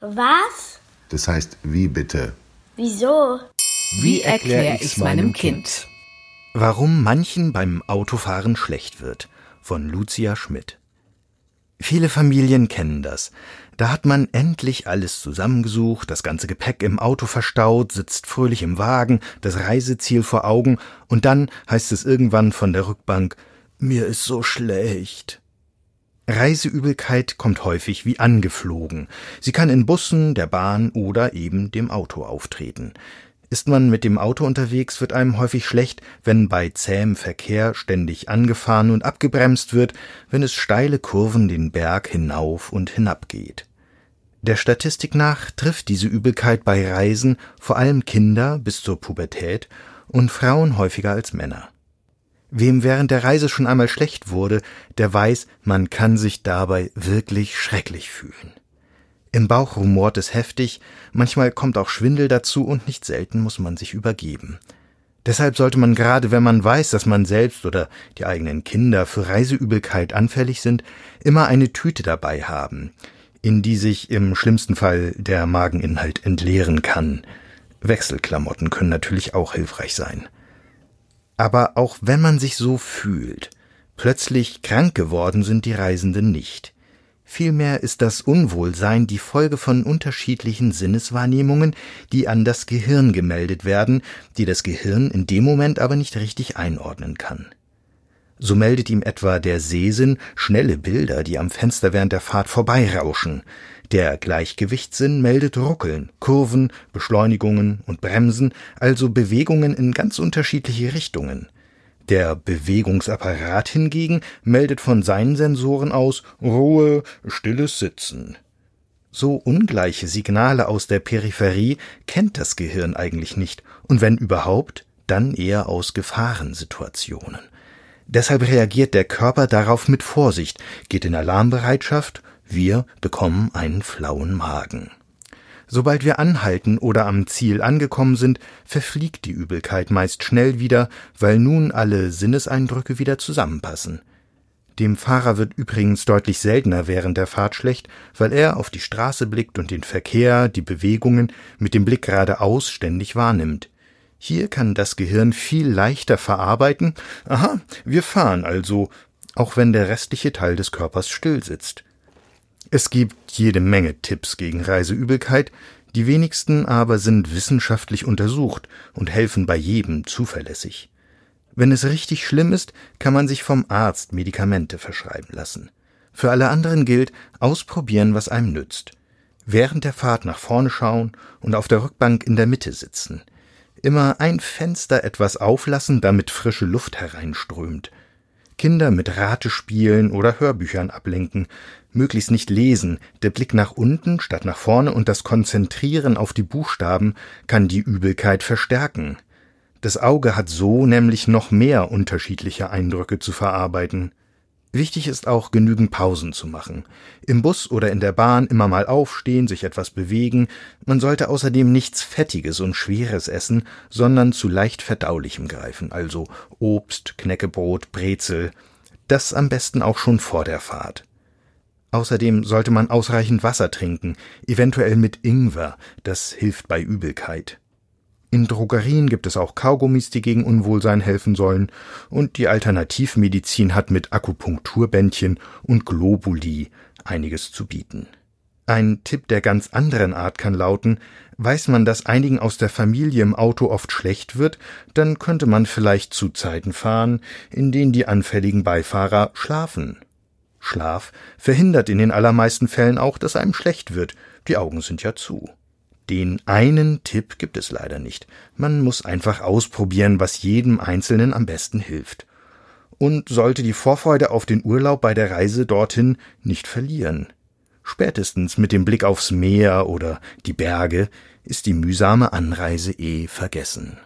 Was? Das heißt, wie bitte? Wieso? Wie erkläre ich's meinem Kind? Warum manchen beim Autofahren schlecht wird von Lucia Schmidt. Viele Familien kennen das. Da hat man endlich alles zusammengesucht, das ganze Gepäck im Auto verstaut, sitzt fröhlich im Wagen, das Reiseziel vor Augen, und dann heißt es irgendwann von der Rückbank Mir ist so schlecht. Reiseübelkeit kommt häufig wie angeflogen. Sie kann in Bussen, der Bahn oder eben dem Auto auftreten. Ist man mit dem Auto unterwegs, wird einem häufig schlecht, wenn bei zähem Verkehr ständig angefahren und abgebremst wird, wenn es steile Kurven den Berg hinauf und hinab geht. Der Statistik nach trifft diese Übelkeit bei Reisen vor allem Kinder bis zur Pubertät und Frauen häufiger als Männer. Wem während der Reise schon einmal schlecht wurde, der weiß, man kann sich dabei wirklich schrecklich fühlen. Im Bauch rumort es heftig, manchmal kommt auch Schwindel dazu und nicht selten muss man sich übergeben. Deshalb sollte man gerade, wenn man weiß, dass man selbst oder die eigenen Kinder für Reiseübelkeit anfällig sind, immer eine Tüte dabei haben, in die sich im schlimmsten Fall der Mageninhalt entleeren kann. Wechselklamotten können natürlich auch hilfreich sein. Aber auch wenn man sich so fühlt, plötzlich krank geworden sind die Reisenden nicht. Vielmehr ist das Unwohlsein die Folge von unterschiedlichen Sinneswahrnehmungen, die an das Gehirn gemeldet werden, die das Gehirn in dem Moment aber nicht richtig einordnen kann. So meldet ihm etwa der Sehsinn schnelle Bilder, die am Fenster während der Fahrt vorbeirauschen, der Gleichgewichtssinn meldet Ruckeln, Kurven, Beschleunigungen und Bremsen, also Bewegungen in ganz unterschiedliche Richtungen. Der Bewegungsapparat hingegen meldet von seinen Sensoren aus Ruhe, stilles Sitzen. So ungleiche Signale aus der Peripherie kennt das Gehirn eigentlich nicht, und wenn überhaupt, dann eher aus Gefahrensituationen. Deshalb reagiert der Körper darauf mit Vorsicht, geht in Alarmbereitschaft wir bekommen einen flauen Magen. Sobald wir anhalten oder am Ziel angekommen sind, verfliegt die Übelkeit meist schnell wieder, weil nun alle Sinneseindrücke wieder zusammenpassen. Dem Fahrer wird übrigens deutlich seltener während der Fahrt schlecht, weil er auf die Straße blickt und den Verkehr, die Bewegungen mit dem Blick geradeaus ständig wahrnimmt. Hier kann das Gehirn viel leichter verarbeiten, aha, wir fahren also, auch wenn der restliche Teil des Körpers still sitzt. Es gibt jede Menge Tipps gegen Reiseübelkeit, die wenigsten aber sind wissenschaftlich untersucht und helfen bei jedem zuverlässig. Wenn es richtig schlimm ist, kann man sich vom Arzt Medikamente verschreiben lassen. Für alle anderen gilt, ausprobieren, was einem nützt. Während der Fahrt nach vorne schauen und auf der Rückbank in der Mitte sitzen. Immer ein Fenster etwas auflassen, damit frische Luft hereinströmt. Kinder mit Ratespielen oder Hörbüchern ablenken, möglichst nicht lesen, der Blick nach unten statt nach vorne und das Konzentrieren auf die Buchstaben kann die Übelkeit verstärken. Das Auge hat so nämlich noch mehr unterschiedliche Eindrücke zu verarbeiten. Wichtig ist auch, genügend Pausen zu machen. Im Bus oder in der Bahn immer mal aufstehen, sich etwas bewegen. Man sollte außerdem nichts Fettiges und Schweres essen, sondern zu leicht Verdaulichem greifen, also Obst, Knäckebrot, Brezel. Das am besten auch schon vor der Fahrt. Außerdem sollte man ausreichend Wasser trinken, eventuell mit Ingwer, das hilft bei Übelkeit. In Drogerien gibt es auch Kaugummis, die gegen Unwohlsein helfen sollen, und die Alternativmedizin hat mit Akupunkturbändchen und Globuli einiges zu bieten. Ein Tipp der ganz anderen Art kann lauten, weiß man, dass einigen aus der Familie im Auto oft schlecht wird, dann könnte man vielleicht zu Zeiten fahren, in denen die anfälligen Beifahrer schlafen. Schlaf verhindert in den allermeisten Fällen auch, dass einem schlecht wird, die Augen sind ja zu. Den einen Tipp gibt es leider nicht. Man muss einfach ausprobieren, was jedem Einzelnen am besten hilft. Und sollte die Vorfreude auf den Urlaub bei der Reise dorthin nicht verlieren. Spätestens mit dem Blick aufs Meer oder die Berge ist die mühsame Anreise eh vergessen.